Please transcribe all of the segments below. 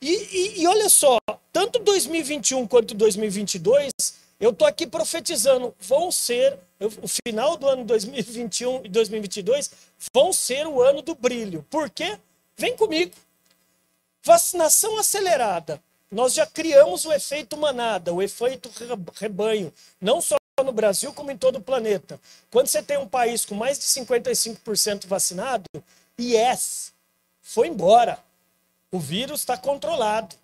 E, e, e olha só, tanto 2021 quanto 2022, eu estou aqui profetizando, vão ser, o final do ano 2021 e 2022 vão ser o ano do brilho. Por quê? Vem comigo. Vacinação acelerada. Nós já criamos o efeito manada, o efeito rebanho, não só no Brasil, como em todo o planeta. Quando você tem um país com mais de 55% vacinado, yes, foi embora. O vírus está controlado.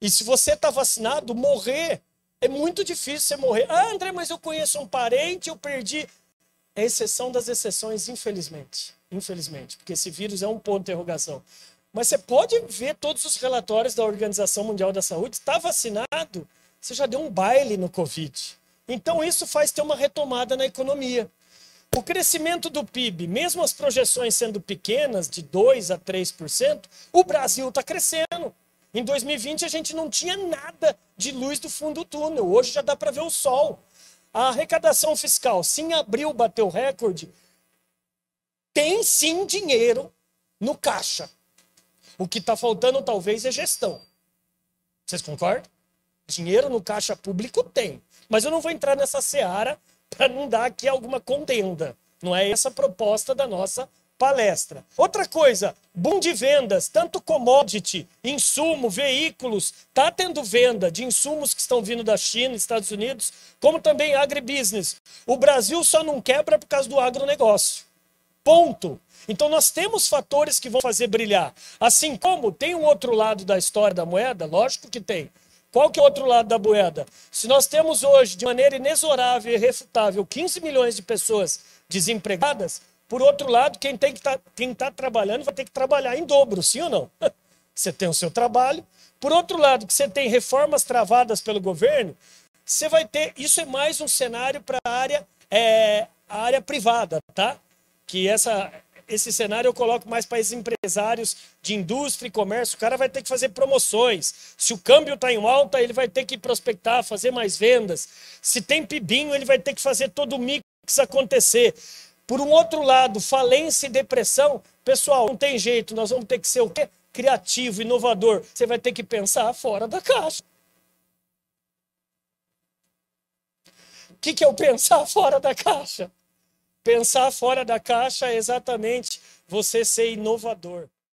E se você está vacinado, morrer é muito difícil você morrer. Ah, André, mas eu conheço um parente, eu perdi. É exceção das exceções, infelizmente. Infelizmente, porque esse vírus é um ponto de interrogação. Mas você pode ver todos os relatórios da Organização Mundial da Saúde. Está vacinado, você já deu um baile no Covid. Então, isso faz ter uma retomada na economia. O crescimento do PIB, mesmo as projeções sendo pequenas, de 2% a 3%, o Brasil está crescendo. Em 2020, a gente não tinha nada de luz do fundo do túnel. Hoje já dá para ver o sol. A arrecadação fiscal, sim, em abril bateu recorde. Tem sim dinheiro no caixa. O que está faltando talvez é gestão. Vocês concordam? Dinheiro no caixa público tem. Mas eu não vou entrar nessa seara para não dar aqui alguma contenda. Não é essa a proposta da nossa palestra. Outra coisa, boom de vendas, tanto commodity, insumo, veículos, tá tendo venda de insumos que estão vindo da China, Estados Unidos, como também agribusiness. O Brasil só não quebra por causa do agronegócio. Ponto. Então nós temos fatores que vão fazer brilhar. Assim como tem um outro lado da história da moeda, lógico que tem. Qual que é o outro lado da moeda? Se nós temos hoje, de maneira inexorável e irrefutável, 15 milhões de pessoas desempregadas, por outro lado, quem tem que tá, tá trabalhando vai ter que trabalhar em dobro, sim ou não? Você tem o seu trabalho. Por outro lado, que você tem reformas travadas pelo governo, você vai ter. Isso é mais um cenário para a área, é, área privada, tá? Que essa, esse cenário eu coloco mais para esses empresários de indústria e comércio. O cara vai ter que fazer promoções. Se o câmbio está em alta, ele vai ter que prospectar, fazer mais vendas. Se tem pibinho, ele vai ter que fazer todo o mix acontecer. Por um outro lado, falência e depressão, pessoal, não tem jeito, nós vamos ter que ser o quê? Criativo, inovador. Você vai ter que pensar fora da caixa. O que, que é o pensar fora da caixa? Pensar fora da caixa é exatamente você ser inovador.